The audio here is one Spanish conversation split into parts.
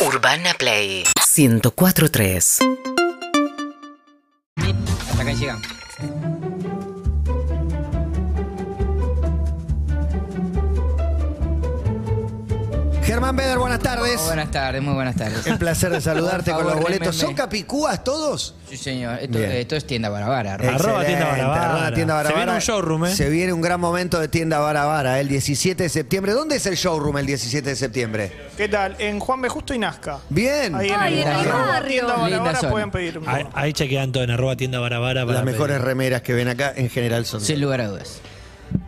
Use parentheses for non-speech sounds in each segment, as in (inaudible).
Urbana Play 1043. Hasta acá llegamos. Germán Beder, buenas tardes. Buenas tardes, muy buenas tardes. El placer de saludarte con los boletos. ¿Son capicúas todos? Sí, señor. Esto, Bien. esto es tienda para vara. arroba. Tienda Excelente, Barabara. arroba tienda Se Barabara. viene un showroom, ¿eh? Se viene un gran momento de tienda Barabara, el 17 de septiembre. ¿Dónde es el showroom el 17 de septiembre? ¿Qué tal? En Juan B. Justo y Nazca. Bien. Ahí en Ay, el, en el arroba barrio. tienda Linda Barabara zona. pueden pedir. Ahí, ahí chequean todo en arroba tienda barabara. para Las mejores pedir. remeras que ven acá en general son. Sin lugar a dudas.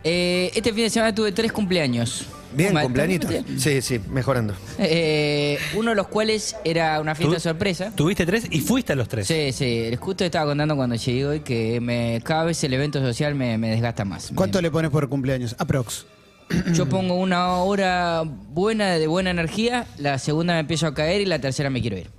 Eh, este fin de semana tuve tres cumpleaños. Bien, Ma- cumpleañitos. Sí, sí, mejorando. Eh, uno de los cuales era una fiesta ¿Tú- sorpresa. Tuviste tres y fuiste a los tres. Sí, sí. Justo estaba contando cuando llegué hoy que me, cada vez el evento social me, me desgasta más. ¿Cuánto Me- le pones por cumpleaños? Aprox. (clears throat) Yo pongo una hora buena de buena energía, la segunda me empiezo a caer y la tercera me quiero ir.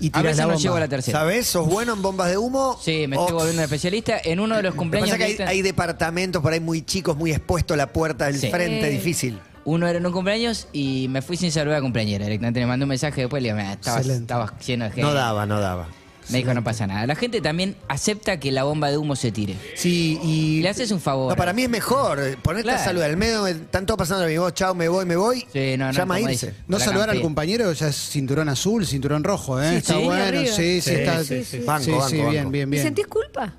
Y a veces la no llego a la tercera. ¿Sabés? ¿Sos bueno en bombas de humo? Sí, me O- estoy volviendo especialista. En uno de los Lo que cumpleaños pasa que que hay, hay departamentos por ahí muy chicos, muy expuestos a la puerta del Sí. frente, difícil. Uno era en un cumpleaños y me fui sin saludar a la compañera. Directamente me mandó un mensaje después y le digo, "Mira, estabas, Excelente. estabas lleno de gente. No daba, no daba. Me dijo, no pasa nada. La gente también acepta que la bomba de humo se tire. Sí, y. Le haces un favor. No, para mí es mejor eh, ponerte Claro. a saludar. El medio, están todos pasando mi voz, chao, me voy, me voy. Sí, no, no, Llama a como irse. dice. No La saludar al campea. compañero ya es cinturón azul, cinturón rojo, ¿eh? Sí, está sí. bueno, Arriba. sí, sí, Sí, está. sí, Sí, sí. Banco, sí, banco, bien, banco. bien, ¿Y bien. sentís culpa?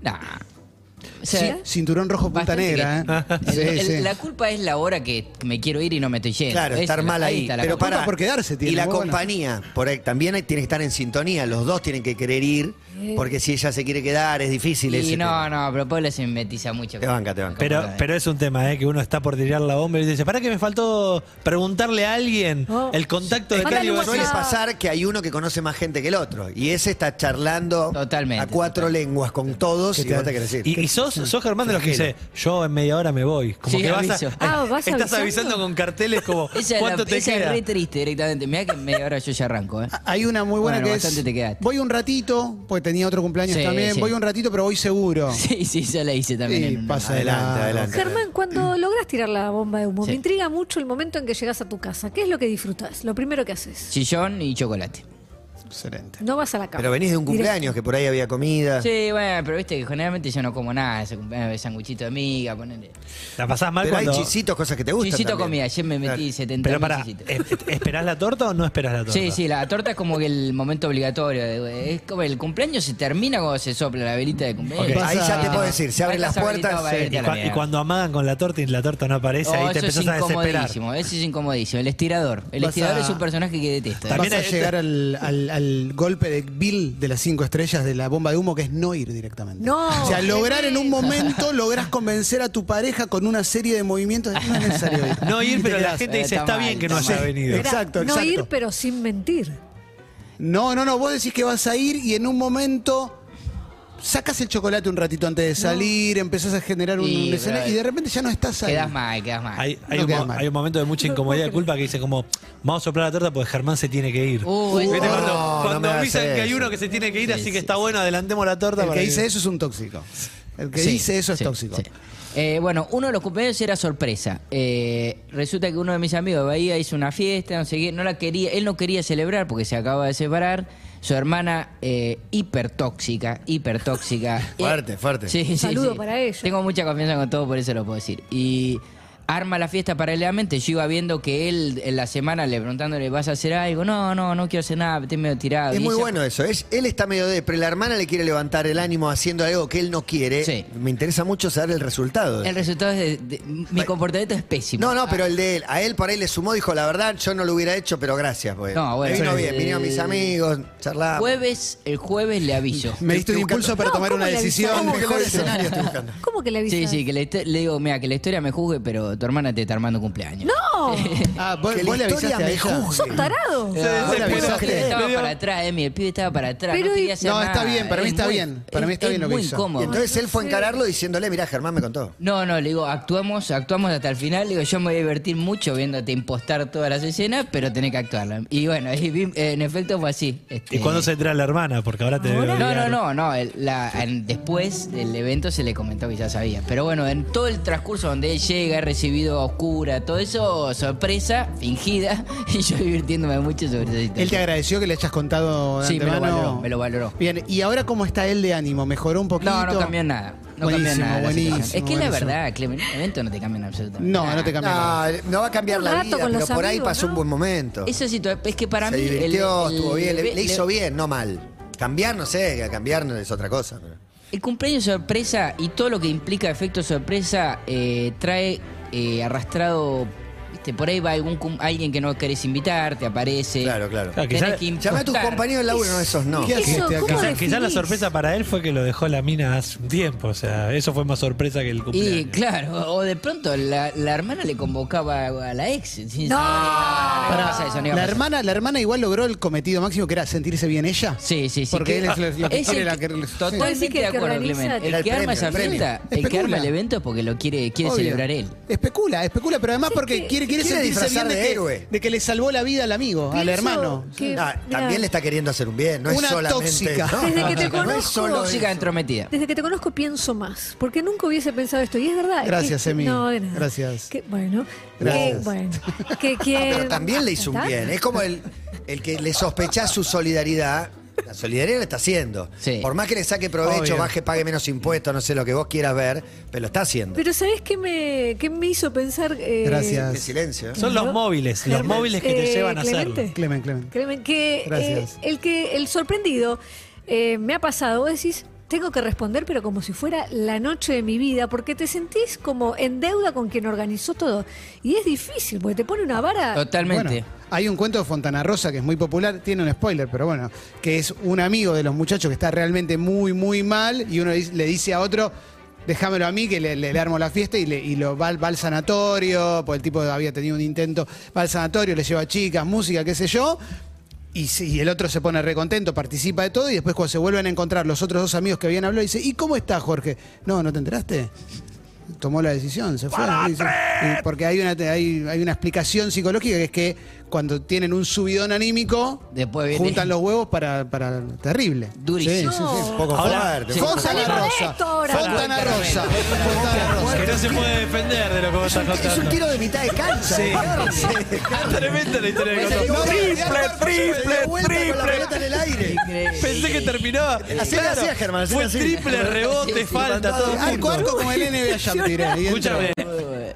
Nah. O sea, Cinturón rojo punta bastante negra, ¿eh? que- Sí, el- el- sí. La culpa es la hora que me quiero ir y no me estoy yendo. Claro, estar mal ahí. está la Pero culpa. para por quedarse tiene, Y la bueno. compañía, por ahí, también hay- tiene que estar en sintonía. Los dos tienen que querer ir, porque si ella se quiere quedar, es difícil. Y ese no, tema. no, pero Paula se mimetiza mucho. Te banca, te banca. Pero, pero es un tema, ¿eh? Que uno está por tirar la bomba y dice, ¿para que me faltó preguntarle a alguien Oh. el contacto de Mándale Cali? un Vos Suele WhatsApp. pasar que hay uno que conoce más gente que el otro. Y ese está charlando Totalmente, a cuatro total. lenguas con todos y te- vos te querés ir. Y, y sos, sos Germán de los que dice, yo en media hora me voy. Como Sí, que vas a- aviso. (laughs) Ah, ¿vas estás avisando? avisando con carteles como, (laughs) Esa es, la, ¿cuánto te esa es queda? re triste directamente. Mira que en media hora yo ya arranco, ¿eh? Hay una muy buena Bueno, que bastante es. te quedaste. Voy un ratito, porque tenía otro cumpleaños Sí, también. sí. Voy un ratito, pero voy seguro. (laughs) Sí, sí, ya la hice también. En una- pasa Adelante, adelante. Germán, cuando (clears throat) logras tirar la bomba de humo, Sí. me intriga mucho el momento en que llegas a tu casa. ¿Qué es lo que disfrutas? Lo primero que haces. Chillón y chocolate. Excelente. No vas a la cama. Pero venís de un Directo. cumpleaños que por ahí había comida. Sí, bueno, pero viste que generalmente yo no como nada. Ese cumpleaños de sanguchito de miga, ponele. La pasás mal Pero hay cuando... chisitos, cosas que te gustan. Chisito también. comida, ayer me metí Claro. 70 Pero para, chisitos. ¿esperás la torta o no esperás la torta? Sí, sí, la torta es como que el momento obligatorio. de- Es como el cumpleaños se termina cuando se sopla la velita de cumpleaños. Ok. Ahí ya te puedo decir, se abren las puertas. sí. irte Y, a la cua- y mierda. cuando amagan con la torta y la torta no aparece, Oh, ahí te eso es empezás a desesperar. incomodísimo, eso es incomodísimo. El estirador. El Vas estirador a- es un personaje que detesto. ¿eh? También Vas a hay- llegar al, al- al golpe de Bill de las cinco estrellas de la bomba de humo, que es no ir directamente. No, O sea, lograr en un momento, logras convencer a tu pareja con una serie de movimientos. No es necesario ir. No ir, pero la gente Eh, dice, está está bien que no haya venido. Esperá, Exacto, No exacto. ir, pero sin mentir. No, no, no. Vos decís que vas a ir y en un momento sacas el chocolate un ratito antes de salir, empezás a generar un, escenario pero- y de repente ya no estás ahí. Quedas mal, quedas mal. Hay, hay No un, queda mo- mal. hay un momento de mucha incomodidad y culpa que dice como, vamos a soplar la torta porque Germán se tiene que ir. Uh. Cuando, no, cuando no me hagas avisan que hay eso. uno que se tiene que ir, Sí, así sí. que está bueno, adelantemos la torta. El para que dice eso es un tóxico. El que Sí, dice eso es sí, tóxico. sí. Eh, bueno, uno de los cumpleaños era sorpresa. Eh, resulta que uno de mis amigos de Bahía hizo una fiesta, no sé qué, no la quería, él no quería celebrar porque se acaba de separar. Su hermana eh, hipertóxica, hipertóxica. (laughs) Fuerte, fuerte. Sí, sí, Saludo sí. para ella. Tengo mucha confianza con todo, por eso lo puedo decir. Y arma la fiesta paralelamente. Yo iba viendo que él en la semana le preguntándole, ¿vas a hacer algo? No, no, no quiero hacer nada, estoy medio tirado. Es Y muy ella- bueno eso. Es, él está medio depre. La hermana le quiere levantar el ánimo haciendo algo que él no quiere. Sí. Me interesa mucho saber el resultado. de El resultado es de, de- mi comportamiento es pésimo. No, no, pero el de él. A él por ahí le sumó, dijo, la verdad, yo no lo hubiera hecho, pero gracias. Pues. No, bueno, Me vino bien, vinieron mis amigos, charlamos. Jueves, el jueves le aviso. Me diste un impulso buscando- para No, tomar ¿cómo una le decisión. estoy buscando. ¿Cómo que le avisas? Sí, sí, que histo- le digo, mira, que la historia me juzgue, pero tu hermana te está armando cumpleaños. ¡No! (laughs) Ah, vos, Que vos la le historia avisaste a me ella. juzgue. ¡Sos tarado! No, estaba Le dio- para atrás, Emi, el pibe estaba para atrás, Pero no y- quería hacer No, nada. está bien, para mí Es está muy- bien, para mí es- está bien es lo que muy hizo. incómodo. Entonces él fue a encararlo diciéndole, mirá, Germán me contó. No, no, le digo, actuamos, actuamos hasta el final. Le digo, yo me voy a divertir mucho viéndote impostar todas las escenas, pero tenés que actuarla. Y bueno, y vi- en efecto fue así. Este, ¿Y cuándo se entera la hermana? Porque ahora te Ahora. debe No, no, odiar. no, no. el- la- en- después del evento se le comentó que ya sabía. Pero bueno, en todo el transcurso donde él llega, he recibido a oscura, todo eso sorpresa, fingida, (laughs) y yo divirtiéndome mucho sobre esa situación. Él te agradeció que le hayas contado de Sí, me lo antemano. valoró, me lo valoró. Bien, ¿y ahora cómo está él de ánimo? ¿Mejoró un poquito? No, no cambió nada. No Buenísimo, cambió nada. la buenísimo, situación. es que la buenísimo. verdad, Clemen, un evento no te cambian absolutamente No, nada. no te cambia nada. No, no va a cambiar Un la rato vida, con pero los por ahí amigos, pasó un buen momento. Esa situación, es que para Se mí. el- divirtió, el- estuvo bien, le, le le- hizo bien, no mal. Cambiar, no sé, cambiar no es otra cosa. pero- El cumpleaños sorpresa y todo lo que implica efecto sorpresa eh, trae eh, arrastrado. ¿Viste? Por ahí va algún cum- alguien que no querés invitar, te aparece. Claro, claro. Claro, Tenés quizá- que Llama a tus impostar. compañeros del laburo, no esos no. ¿Qué Eso, haciste acá? ¿cómo Quizá, definís? quizá la sorpresa para él fue que lo dejó la mina hace un tiempo. O sea, eso fue más sorpresa que el Y cumpleaños. claro, o de pronto la, la hermana le convocaba a la ex. Sí, No. No, no, Pará, iba a pasar eso, no iba a la pasar. hermana, la hermana igual logró el cometido máximo que era sentirse bien ella. Sí, sí, sí. Porque que- él es lo- lo que es quiere el la que- que- sí. Vos Totalmente decís que de el que acuerdo, organiza- Clemente. El Era el que arma premio, esa el premio. fiesta, el que Especula. arma el evento es porque lo quiere, quiere Obvio. celebrar él. Especula, especula, pero además porque que- quiere, quiere, quiere sentirse bien disfrazar de, de que, héroe. de que le salvó la vida al amigo, al Pienso hermano. que- Ah, mirá, también le está queriendo hacer un bien, no Una es solamente. tóxica. No, Desde que te no es conozco- solo Tóxica eso. entrometida. Desde que te conozco pienso más, porque nunca hubiese pensado esto. Y es verdad. Gracias, que- Emi. No, de nada. Gracias. Que, bueno, Gracias. que, bueno, que quien... Ah, (laughs) Pero también le hizo un bien. Es como el, el que le sospecha su solidaridad. La solidaridad la está haciendo. Sí. Por más que le saque provecho, Obvio. baje, pague menos impuestos, no sé lo que vos quieras ver, pero lo está haciendo. Pero ¿sabés qué me, qué me hizo pensar? eh, Gracias. Qué silencio. ¿eh? Son los móviles, los móviles que te eh, llevan a hacerlo. Clemente. Clemen, Clemen. Créeme que Gracias. eh, el que el sorprendido eh, me ha pasado, vos decís, tengo que responder, pero como si fuera la noche de mi vida, porque te sentís como en deuda con quien organizó todo. Y es difícil, porque te pone una vara. Totalmente. Bueno, hay un cuento de Fontana Rosa que es muy popular, tiene un spoiler, pero bueno, que es un amigo de los muchachos que está realmente muy, muy mal y uno le dice- a otro, déjamelo a mí que le, le- le armo la fiesta y, le, y lo va, al- va al sanatorio, porque el tipo había tenido un intento, va al sanatorio, le lleva chicas, música, qué sé yo. Y, y el otro se pone recontento, participa de todo y después cuando se vuelven a encontrar los otros dos amigos que habían hablado, dice, ¿y cómo está Jorge? No, ¿no te enteraste? Tomó la decisión, se fue. Dice, porque hay una, hay, hay una explicación psicológica que es que cuando tienen un subidón anímico, Después viene- juntan (laughs) los huevos para, para terrible. Durísimo. Sí, sí, sí. Un poco Ahora- fuerte. Sí. Fontana Salimos de Rosa. esto ahora. Fontana Rosa. Fontana Rosa. Que no se puede defender de lo que vos estás. Es un contando. tiro de mitad de cancha. Sí. Tremenda la historia que No, contó. triple, triple, Con la pelota en el aire. Increíble. Pensé que terminaba. Así le hacía, Germán, así Fue hacía. triple, rebote, falta, todo a- Arco, arco como el NBA Jam tiré. (laughs) y entró. Escúchame.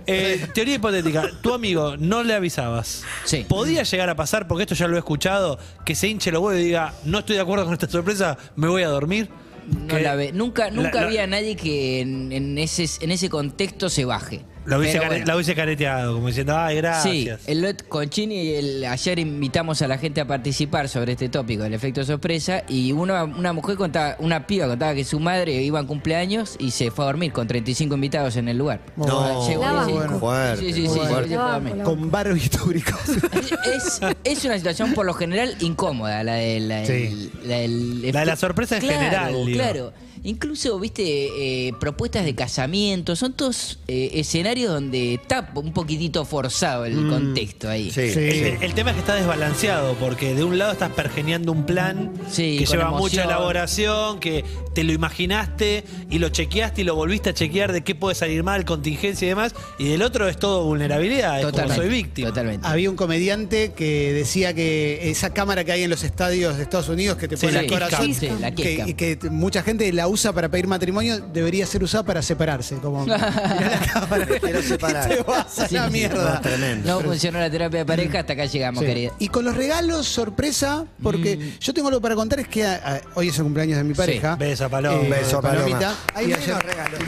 Eh, teoría hipotética. Tu amigo no le avisabas. Sí. ¿Podía llegar a pasar, porque esto ya lo he escuchado, que se hinche los huevos y diga, no estoy de acuerdo con esta sorpresa, me voy a dormir? No Que la ve. Nunca, nunca la- la- había nadie que en, en ese, en ese contexto se baje. La hubiese, Pero care- bueno. la hubiese careteado, como diciendo, ay, Sí, gracias. el lot con Chini, el- ayer invitamos a la gente a participar sobre este tópico, el efecto sorpresa, y una, una mujer contaba, una piba contaba que su madre iba en cumpleaños y se fue a dormir con 35 invitados en el lugar. No, Llegó y banco. dijo- Fuerte, Sí, sí, sí, fuerte. a. Con barbitúricos. Es, es una situación por lo general incómoda, la de la, Sí. del- la del- La de la sorpresa en Claro, general, digo. Claro. Incluso, viste, eh, propuestas de casamiento, son todos eh, escenarios donde está un poquitito forzado el contexto ahí. Sí. Sí. El, el tema es que está desbalanceado, porque de un lado estás pergeneando un plan Sí, que lleva emoción. mucha elaboración, que te lo imaginaste y lo chequeaste y lo volviste a chequear de qué puede salir mal, contingencia y demás, y del otro es todo vulnerabilidad, es como Totalmente. soy víctima. Totalmente. Había un comediante que decía que esa cámara que hay en los estadios de Estados Unidos que te Sí, pone la el corazón, la que, que mucha gente la usa para pedir matrimonio, debería ser usada para separarse. Como, (laughs) la cámara. (laughs) Quiero separar. Te vas a Sí, la sí, mierda. no, tremendo. No funcionó la terapia de pareja, hasta acá llegamos, Sí. querida. Y con los regalos, sorpresa, porque yo tengo algo para contar, es que ah, ah, hoy es el cumpleaños de mi pareja. Beso a Paloma. Un beso a Paloma. Palomita. Hay Y menos ayer- regalos.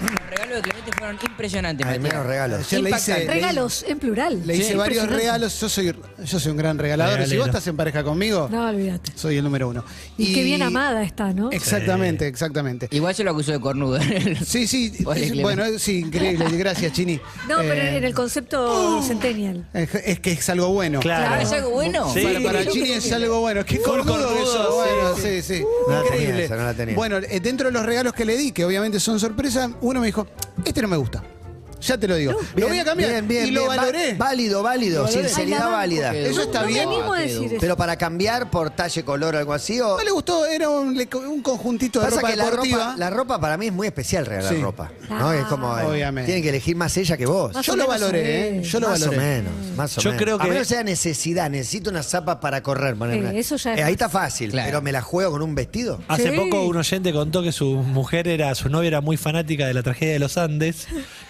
Los regalos de Clemente fueron impresionantes, Hay Matías. menos regalos. Ayer le hice, Impactante. le- Regalos, en plural. Le hice Sí, varios impresionante. regalos. Yo soy, yo soy un gran regalador. Si Regalero. vos estás en pareja conmigo, No, olvídate. soy el número uno. Y, qué bien amada está, ¿no? Exactamente, exactamente. Igual se lo acusó de cornudo. (laughs) Sí, sí, (laughs) es- bueno, es- sí, increíble, gracias Chini. No, pero Eh, en el concepto centennial. es, es que es algo bueno. Claro. Ah, ¿Es algo bueno? Sí. Para, para Chini es algo bueno. Qué cornudo cornudo, eso. sí. Bueno, sí, sí. No la tenía Increíble. esa, no la tenía. Bueno, dentro de los regalos que le di, que obviamente son sorpresa, uno me dijo, este no me gusta. Ya te lo digo. lo voy a cambiar. Bien, bien, y lo bien. Va- valoré. Válido, válido. Lo valoré. Sinceridad Ay, la banco. válida. Eso está no bien. me animo a Qué decir duro. eso. Pero para cambiar por talle, color o algo así, o. No le gustó, era un, le- un conjuntito de Pasa ropa que la deportiva. ropa, la ropa para mí es muy especial regalar Sí. ropa. ¿no? Es como. eh, Obviamente. Tiene que elegir más ella que vos. Más Yo o lo menos valoré, sabés. ¿eh? Yo lo más valoré. o menos, más o Yo menos. creo A que- menos sea necesidad, necesito una zapa para correr. Eh, eso ya es Eh, ahí está fácil, Claro. pero me la juego con un vestido. Hace Sí. poco un oyente contó que su mujer era, su novia era muy fanática de la tragedia de los Andes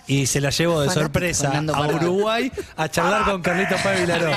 y se la llevó de sorpresa a. Uruguay a charlar con Carlitos Paz Vilaró.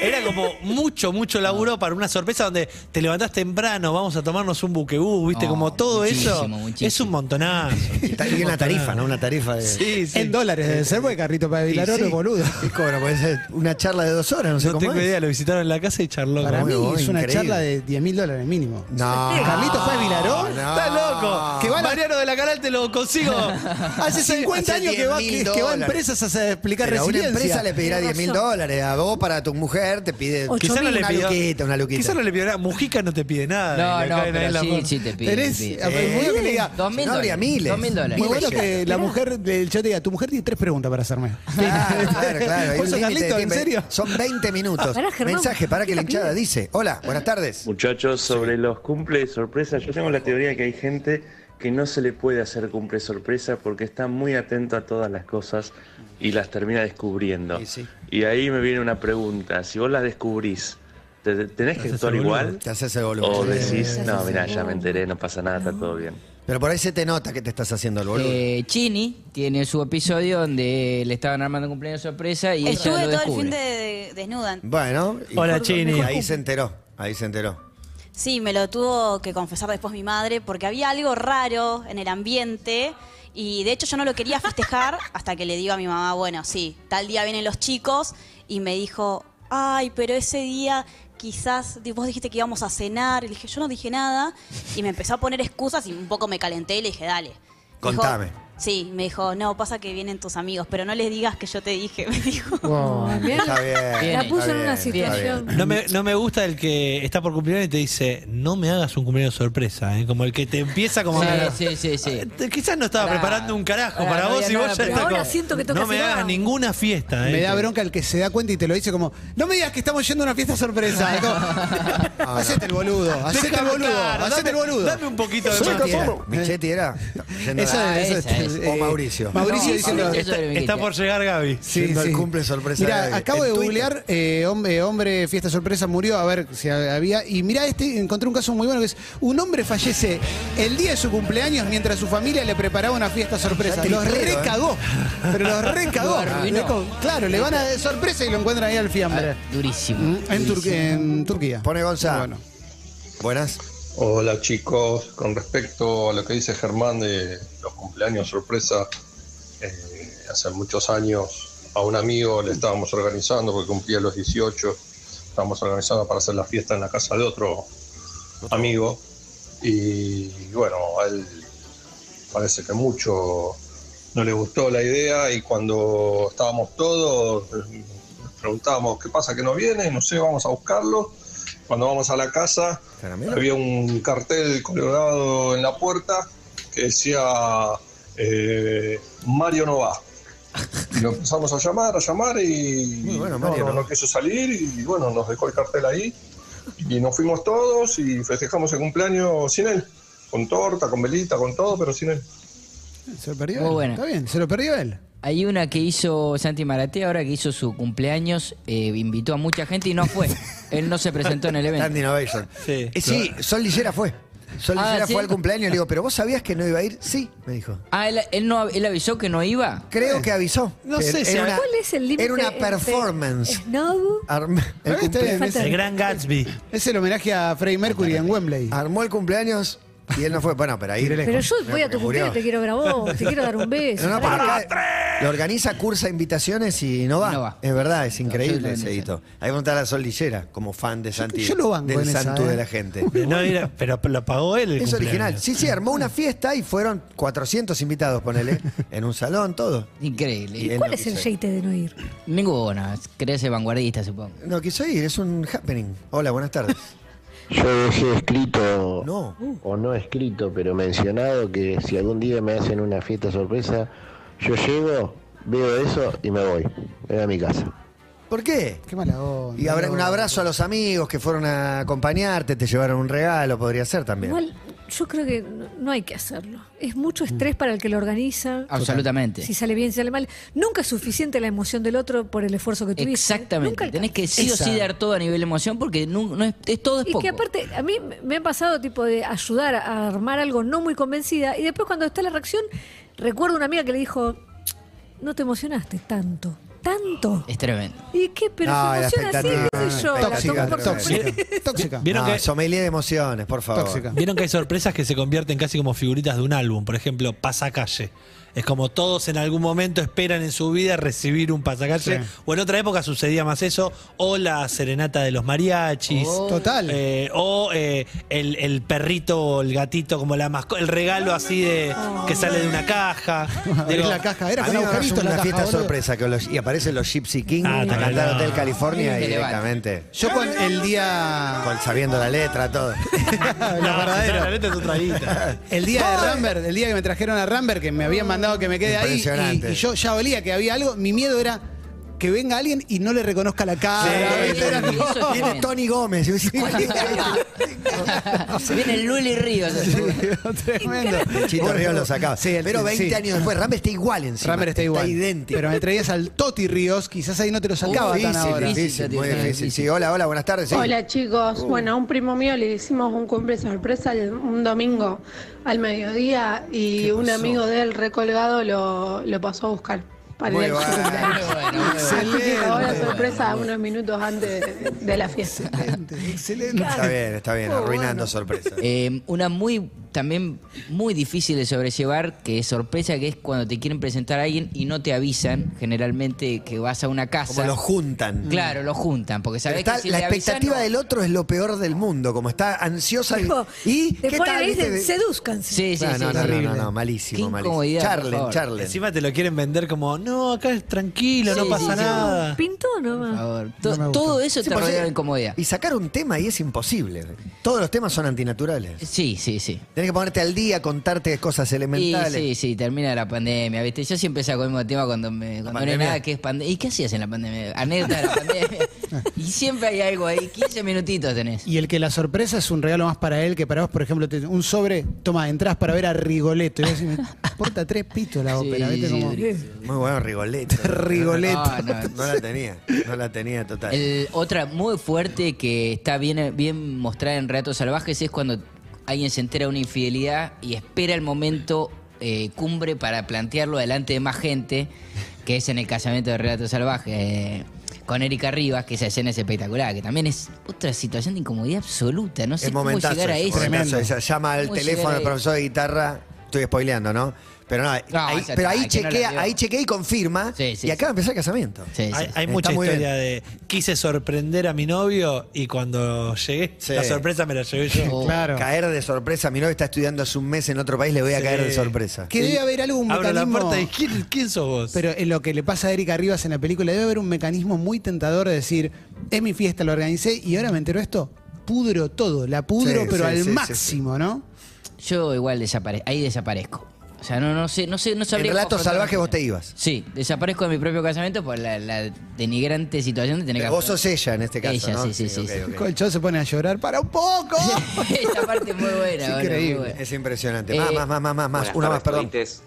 Era como mucho, mucho laburo para una sorpresa donde te levantás temprano, vamos a tomarnos un buquebú, viste, No, como todo eso muchísimo, muchísimo. es un montonazo. Y ta- y una tarifa, ¿no? Una tarifa de. Sí, sí. En dólares debe ser, porque Carrito para Y Vilaró sí. es boludo. ¿Qué cobra? Puede ser una charla de dos horas, no sé No cómo tengo es. idea, lo visitaron en la casa y charló Para mí es una increíble. charla de 10 mil dólares mínimo. No. Carlitos Paz Vilaró. No. ¡Estás loco! Que va la- Mariano de la Canal te lo consigo. (laughs) Hace 50 hace años que va, 10.000 que, que va a dólares. empresas a explicar Pero a una resiliencia. empresa le pedirá Tenés 10 mil dólares. A vos, para tu mujer, te pide. Ocho Quizá no le Una pidió. luquita, una luquita. Quizá no le pidió nada. Mujica no te pide nada. No, y le no, caen ahí en pero la sí, mano. sí te pide. Tenés, te pide. a ver, muy bueno que le diga. Dos mil no, habría dólares. miles. Dos mil dólares. Muy bueno que la mujer del chat diga, tu mujer tiene tres preguntas para hacerme. Claro, (laughs) claro, claro. hay ¿Por un eso, límite de Carlito, en tiempo. serio? Son 20 minutos. Pará, Germán, Mensaje para que la ¿qué la hinchada pide? dice. Hola, buenas tardes. Muchachos, sobre los cumple sorpresa, yo tengo la teoría que hay gente que no se le puede hacer cumple sorpresa porque está muy atento a todas las cosas y las termina descubriendo. Y sí. Y ahí me viene una pregunta, si vos las descubrís, ¿te- ¿tenés que actuar igual? Te haces el boludo. O Sí. decís, Sí, no, sí, mirá, sí. ya me enteré, no pasa nada, está todo bien. Pero por ahí se te nota que te estás haciendo el boludo. Eh, Chini tiene su episodio donde le estaban armando un cumpleaños sorpresa y ella Estuve lo todo el fin de, de- desnuda. Bueno. y- Hola, Chini. Ahí se enteró. Ahí se enteró. Sí, me lo tuvo que confesar después mi madre porque había algo raro en el ambiente y de hecho yo no lo quería festejar (laughs) hasta que le digo a mi mamá, bueno, sí, tal día vienen los chicos y me dijo, ay, pero ese día quizás vos dijiste que íbamos a cenar y le dije, yo no dije nada y me empezó a poner excusas y un poco me calenté y le dije, dale. Dijo- Contame. Sí, me dijo, no, pasa que vienen tus amigos, pero no les digas que yo te dije, (laughs) me dijo. Bien. Está bien. La Está puso en bien, una situación. No me, no me gusta el que está por cumpleaños y te dice, no me hagas un cumpleaños sorpresa, ¿eh? como el que te empieza como... Sí, a- sí, sí, sí. Eh, Quizás no estaba Pará. preparando un carajo Pará, para no vos y vos ya estás Ahora como, siento que toca No me hagas algo". ninguna fiesta, ¿eh? Me da bronca el que se da cuenta y te lo dice como, no me digas que estamos yendo a una fiesta sorpresa. Como, (laughs) hacete el boludo, hacete el boludo, hacete el boludo. Dame un poquito de Michetti más. era. Esa es. eh, O Mauricio. Mauricio No, diciendo. Mauricio. Eso era Está por llegar Gaby. Sí, sí. cumple sorpresa Mira, acabo de googlear eh, hombre, hombre, fiesta sorpresa murió, a ver si había. Y mira, este encontré un caso muy bueno que es un hombre fallece el día de su cumpleaños mientras su familia le preparaba una fiesta sorpresa. Los ¿eh? recagó. Pero los (laughs) recagó. Lo Claro, le van a de sorpresa y lo encuentran ahí al fiambre. Durísimo. Mm, En, Tur- durísimo. en Turquía. Pone Gonzalo. Bueno. Buenas. Hola chicos, con respecto a lo que dice Germán de los cumpleaños sorpresa, eh, hace muchos años a un amigo le estábamos organizando porque cumplía los 18, estábamos organizando para hacer la fiesta en la casa de otro amigo. Y bueno, a él parece que mucho no le gustó la idea y cuando estábamos todos eh, preguntábamos qué pasa que no viene, no sé, vamos a buscarlo. Cuando vamos a la casa había un cartel colgado en la puerta que decía eh, Mario no va. Y lo empezamos a llamar, a llamar y Muy bueno, no, Mario, no, ¿no? no quiso salir y bueno, nos dejó el cartel ahí y nos fuimos todos y festejamos el cumpleaños sin él, con torta, con velita, con todo, pero sin él. Se lo perdió. Muy él. buena. Está bien, se lo perdió él. Hay una que hizo Santi Maratea ahora que hizo su cumpleaños, eh, invitó a mucha gente y no fue. (laughs) Él no se presentó en el Stand evento. Innovation. Sí. Eh, sí, Sol Lillera fue. Sol Ah, Lillera ¿sí? fue al cumpleaños y le digo, ¿pero vos sabías que no iba a ir? Sí, me dijo. Ah, él, él no, él avisó que no iba. Creo que avisó. No Pero sé si- era una, ¿Cuál es el límite? Era una entre performance. Arm- el Está cumpleaños- está El gran Gatsby. Es el homenaje a Freddie Mercury en Wembley. armó el cumpleaños y él no fue. Bueno, pero ahí. Pero yo voy a tu cumpleaños, te quiero ver a vos, te quiero dar un beso. No, no, pero acá lo organiza, cursa invitaciones y no va. No va. Es verdad, es increíble ese hito. Hay que preguntar a la Sol Lillera, como fan de Santi. yo lo banco del en esa, santo ¿eh? de la gente. No, era- pero lo pagó él el Es original. Sí, sí, armó una fiesta y fueron 400 invitados, ponele, (laughs) en un salón, todo. Y Increíble. él ¿Cuál no es el quiso ir. jeite de no ir? Ninguna. Quería ser vanguardista, supongo. No quiso ir, es un happening. Hola, buenas tardes. Yo dejé escrito, No. o no escrito, pero mencionado que si algún día me hacen una fiesta sorpresa, yo llego, veo eso y me voy. Me voy a mi casa. ¿Por qué? Qué mala onda. Y habrá no. un abrazo a los amigos que fueron a acompañarte, te llevaron un regalo, podría ser también. Igual, yo creo que no, no hay que hacerlo. Es mucho estrés para el que lo organiza. Absolutamente. Si sale bien, si sale mal. Nunca es suficiente la emoción del otro por el esfuerzo que tuviste. Exactamente. Nunca Tenés que sí o sí dar todo a nivel emoción porque no, no es, es- todo es Y poco. que aparte, a mí me ha pasado tipo de ayudar a armar algo no muy convencida y después cuando está la reacción, recuerdo una amiga que le dijo, no te emocionaste tanto, tanto. Es tremendo. ¿Y qué? Pero No, se emociona así, expectativa, qué sé yo. la tóxica, tomo por tóxica. sorpresa. (laughs) Tóxica. ¿Vieron no, que- sommelier de emociones, por favor. Tóxica. Vieron que hay sorpresas que se convierten casi como figuritas de un álbum. Por ejemplo, pasacalle. Es como todos en algún momento esperan en su vida recibir un pasacalle. Sí. O en otra época sucedía más eso. O la serenata de los mariachis. Total. Eh, o eh, el, el perrito o el gatito como la mascota. El regalo así de que sale de una caja. (laughs) Digo, la caja, era con una la fiesta sorpresa que los- y aparecen los Gypsy King Ah, a cantar. Hotel California y directamente Yo cuando el día. con- sabiendo la letra, todo. (laughs) Los no, verdaderos. la neta es otra guita. El día de Rambert, el día que me trajeron a Rambert, que me habían mandado que me quede ahí, y, y yo ya olía que había algo, mi miedo era que venga alguien y no le reconozca la cara. Sí, ¿viste? Era sí, como- eso es Viene tremendo. Tony Gómez. y vos decís, ¿cuál es? Viene Luli Ríos. (laughs) Tremendo. Chito Ríos lo sacaba. sí, el- Pero 20 sí. años después, Rambert está igual encima. Rambert está igual. idéntico. Pero me traías al Toti Ríos, quizás ahí no te lo sacaba tan difícil, ahora. difícil, muy Difícil, difícil. difícil. Sí, hola, hola, buenas tardes. sí. Hola chicos, bueno, a un primo mío le hicimos un cumple sorpresa el- un domingo al mediodía y un amigo de él recolgado lo, lo pasó a buscar para bueno. cumpleaños. Bueno, sorpresa unos minutos antes de, de la fiesta. Excelente, excelente. Está bien, está bien, arruinando sorpresas. Eh, una muy, también muy difícil de sobrellevar, que es sorpresa, que es cuando te quieren presentar a alguien y no te avisan, generalmente que vas a una casa. Como lo juntan. Claro, lo juntan, porque está- que si la le expectativa del otro es lo peor del mundo, como está ansiosa. Tipo, ¿Y qué ponen tal? viste? dicen, sedúzcanse. Sí, sí, No, sí. no, no, no, no, malísimo, malísimo. Charlen, charlen. Encima te lo quieren vender como, no, acá es tranquilo, no pasa sí, sí. Por favor. To- No me todo eso Sí, te por rodea sí. incomodidad. Y sacar un tema y es imposible. Todos los temas son antinaturales. Sí, sí, sí. Tenés que ponerte al día, contarte cosas Y elementales. sí, sí, termina la pandemia, ¿viste? Yo siempre saco el mismo tema cuando, me, cuando no hay pandemia? nada que es pandemia. ¿Y qué hacías en la pandemia? Anécdota de la pandemia. (laughs) y siempre hay algo ahí, 15 minutitos tenés. Y el que la sorpresa es un regalo más para él que para vos, por ejemplo, te- un sobre, toma, entras para ver a Rigoletto. Y vos decís, importa tres pitos la Sí, ópera, ¿viste? sí, Como, sí. Muy bueno, Rigoletto. (laughs) Rigoletto. No, no. No la tenía, no la tenía total. El- otra muy fuerte que está bien, bien mostrada en Relatos Salvajes es cuando alguien se entera de una infidelidad y espera el momento eh, cumbre para plantearlo delante de más gente, que es en el casamiento de Relatos Salvajes. eh, con Erika Rivas, que esa escena es espectacular, que también es otra situación de incomodidad absoluta. No sé es cómo momentazo. llegar a es eso. momentazo. Ella llama al ¿Cómo teléfono llegar del a profesor de guitarra. Estoy spoileando, ¿no? Pero no, ahí, esa pero está, ahí que no la chequea, vio. ahí chequea y confirma. Sí, sí, y acaba de empezar el casamiento. Sí, sí. Hay, Está mucha muy historia de quise sorprender a mi novio y cuando llegué, Sí. la sorpresa me la llevé yo. Oh. Claro. Caer de sorpresa. Mi novio está estudiando hace un mes en otro país, le voy a Sí. caer de sorpresa. Que debe haber algún Abro la mecanismo. puerta y ¿quién, quién sos vos? Pero en lo que le pasa a Erika Rivas en la película, debe haber un mecanismo muy tentador de decir, es mi fiesta, lo organicé y ahora me entero esto, pudro todo, la pudro, Sí, pero sí, al sí, sí, máximo, ¿no? Yo igual desaparezco, ahí desaparezco. O sea, no, no sé, no sé, no En sabría relatos confrontar salvajes vos te ibas. Sí, desaparezco de mi propio casamiento por la, la denigrante situación de tener que vos sos ella en este caso, Ella, ¿no? sí, sí, sí, sí. ok. Colchón se pone a llorar, para un poco. (laughs) Esa parte es muy buena. Es bueno, increíble. muy buena. Es impresionante. Eh, más, más, más, más, más, más. Una más, perdón. Coites.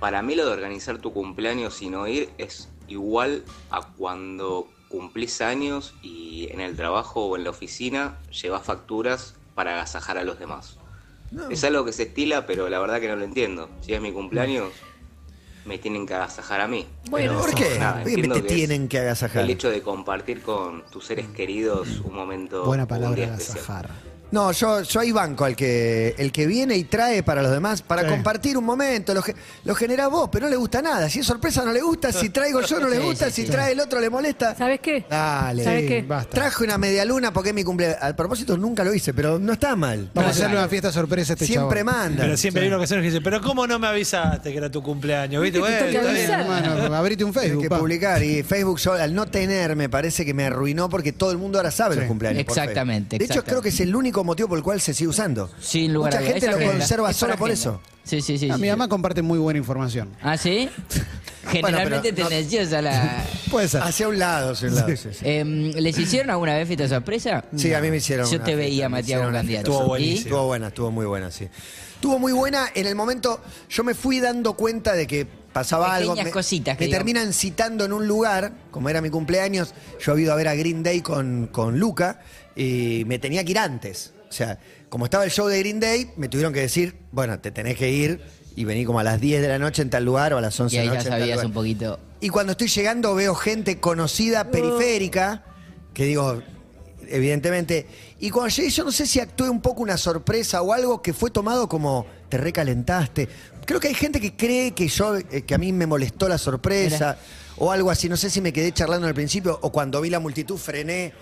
Para mí lo de organizar tu cumpleaños sin no ir es igual a cuando cumplís años y en el trabajo o en la oficina llevas facturas para agasajar a los demás. Es algo que se estila, pero la verdad que no lo entiendo. Si es mi cumpleaños, me tienen que agasajar a mí. Bueno, ¿Por qué? nada, ¿Por qué te que tienen que agasajar? El hecho de compartir con tus seres queridos un momento. Buena un palabra, especial. No, yo, yo ahí banco al que el que viene y trae para los demás, para Sí. compartir un momento, lo, ge- lo generás vos, pero no le gusta nada. Si es sorpresa no le gusta, si traigo yo no le Sí, gusta, sí, si sí. trae el otro le molesta. ¿Sabes qué? Dale. ¿Sabes qué? Basta. Traje una media luna porque es mi cumpleaños. Al propósito nunca lo hice, pero no está mal. Vamos a hacerle una fiesta sorpresa a este Siempre chabón. manda. Pero siempre hay una ocasión que dice, pero ¿cómo no me avisaste que era tu cumpleaños? ¿Viste? Bueno, toca está bien. avisar. Hermano, (laughs) abrite un Tienes Facebook. que pa. publicar. Y Facebook, yo, al no tener, me parece que me arruinó porque todo el mundo ahora sabe Sí. los cumpleaños. por Exactamente. De hecho, exactamente. creo que es el único único motivo por el cual se sigue usando. Sin lugar Mucha a gente lo agenda, conserva es solo por agenda. eso. Sí, sí, sí. A sí. mi mamá comparte muy buena información. ¿Ah, sí? (laughs) Generalmente pero no- tendenciosa la... (laughs) Puede ser. Hacia un lado, hacia un lado. sí, sí. Em, ¿Les hicieron alguna vez fiesta sorpresa? Sí, a mí me hicieron. Yo una te veía, Matías, una candidato. fiesta. Estuvo ¿Y? buenísimo. Estuvo buena, estuvo muy buena, sí. Estuvo muy buena en el momento. Yo me fui dando cuenta de que pasaba algo. Pequeñas Me, cositas que me terminan citando en un lugar, como era mi cumpleaños. Yo había ido a ver a Green Day con, con Luca y me tenía que ir antes. O sea, como estaba el show de Green Day, me tuvieron que decir, bueno, te tenés que ir y vení como a las 10 de la noche en tal lugar o a las 11 Y de la ya noche en tal sabías lugar. un poquito. Y cuando estoy llegando veo gente conocida periférica, que digo, evidentemente. Y cuando llegué, yo no sé si actué un poco una sorpresa o algo que fue tomado como te recalentaste. Creo que hay gente que cree que yo, eh, que a mí me molestó la sorpresa o algo así. No sé si me quedé charlando al principio o cuando vi la multitud frené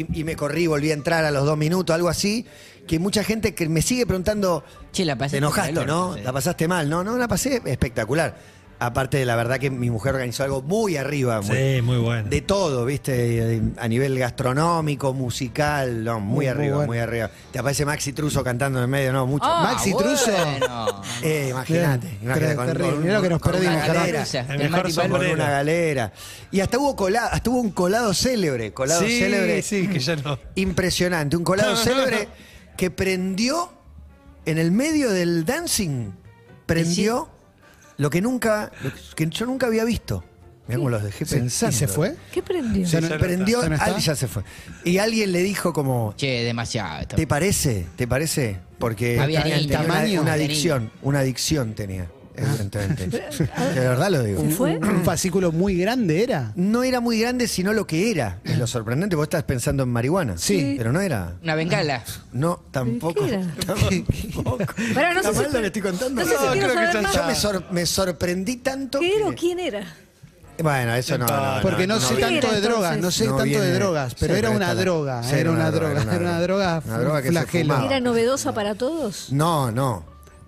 y, y me corrí, volví a entrar a los dos minutos, algo así. Que mucha gente que me sigue preguntando, Che, la pasaste te enojaste, ¿no? sí. La pasaste mal. No, no, la pasé espectacular. Aparte de la verdad que mi mujer organizó algo muy arriba. muy- Sí, muy bueno. de todo, ¿viste? A nivel gastronómico, musical, no, muy, Muy, muy arriba, bueno. muy arriba. Te aparece Maxi Truso cantando en medio, no, mucho. Ah, Maxi Truso. bueno. Eh, imagínate. Imagínate, con, que nos con perdimos, una galera. El mejor. Con una galera. Y hasta hubo, cola, hasta hubo un colado célebre, colado sí, célebre. sí, que ya no. Impresionante, un colado célebre que prendió en el medio del dancing, prendió lo que nunca, lo que yo nunca había visto. Mirá cómo los dejé pensando. ¿Y se fue? ¿Qué prendió? Ya no- ya no prendió, está. ¿Ya no está? alguien ya se fue. Y alguien le dijo como, Che, demasiado. esto. ¿te parece? ¿Te parece? Porque Había tenía- niños. tenía una, Tamaño. una adicción, una adicción tenía, evidentemente. (laughs) De verdad lo digo. ¿Se fue? Un fascículo muy grande era. No era muy grande, sino lo que era. Es lo sorprendente, vos estás pensando en marihuana. Sí. Pero no era. Una bengala. No, tampoco. qué era? (laughs) Tampoco. Pará, no ¿Está sé si- lo que estoy contando? no sé si más. Yo me, sor- me sorprendí tanto. ¿Qué era o quién era? Bueno, eso no. no, Porque no, sé no. tanto de drogas, no sé No tanto viene- de drogas, pero Sí, era pero una droga, sí, era una droga, era una droga, Una droga que se flagelo. fumaba. ¿Era novedosa para todos? No, no.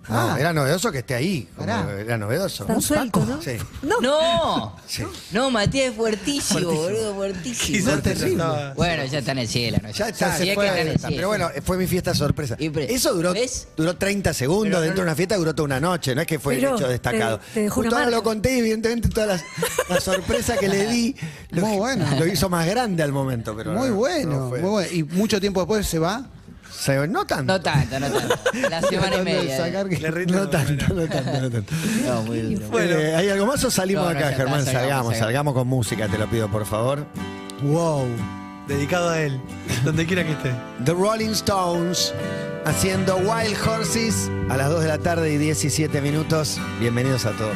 No, Ah. era novedoso que esté ahí. como Pará. Era novedoso. Tan suelto, ¿no? Sí. No. ¡No! Sí. No, Matías es fuertísimo, boludo, fuertísimo. Quizás te terrible. estaba- Bueno, ya está en el cielo, ¿no? Ya está, se fue, que está en el está. cielo. Pero bueno, fue mi fiesta sorpresa. Y pre- Eso duró, ¿ves? duró 30 segundos. Pero no- Dentro de una fiesta duró toda una noche. No es que fue Pero hecho destacado. te- te dejó Justo una ahora marca. lo conté y evidentemente toda la, la sorpresa que le di (laughs) lo, Muy bueno. lo hizo más grande al momento. Pero Muy no, bueno, fue. muy bueno. Y mucho tiempo después se va. Se- no tanto. No tanto, no tanto. La (laughs) semana y media. sacar que- No tanto, no tanto, no (laughs) tanto. No, muy duro. Bueno. Eh, ¿Hay algo más o salimos No, de no, acá, Germán? salgamos, salgamos, salgamos. salgamos con música, te lo pido, por favor. Wow. Dedicado a él, donde quiera que esté. The Rolling Stones haciendo Wild Horses a las 2 de la tarde y 17 minutos. Bienvenidos a todos.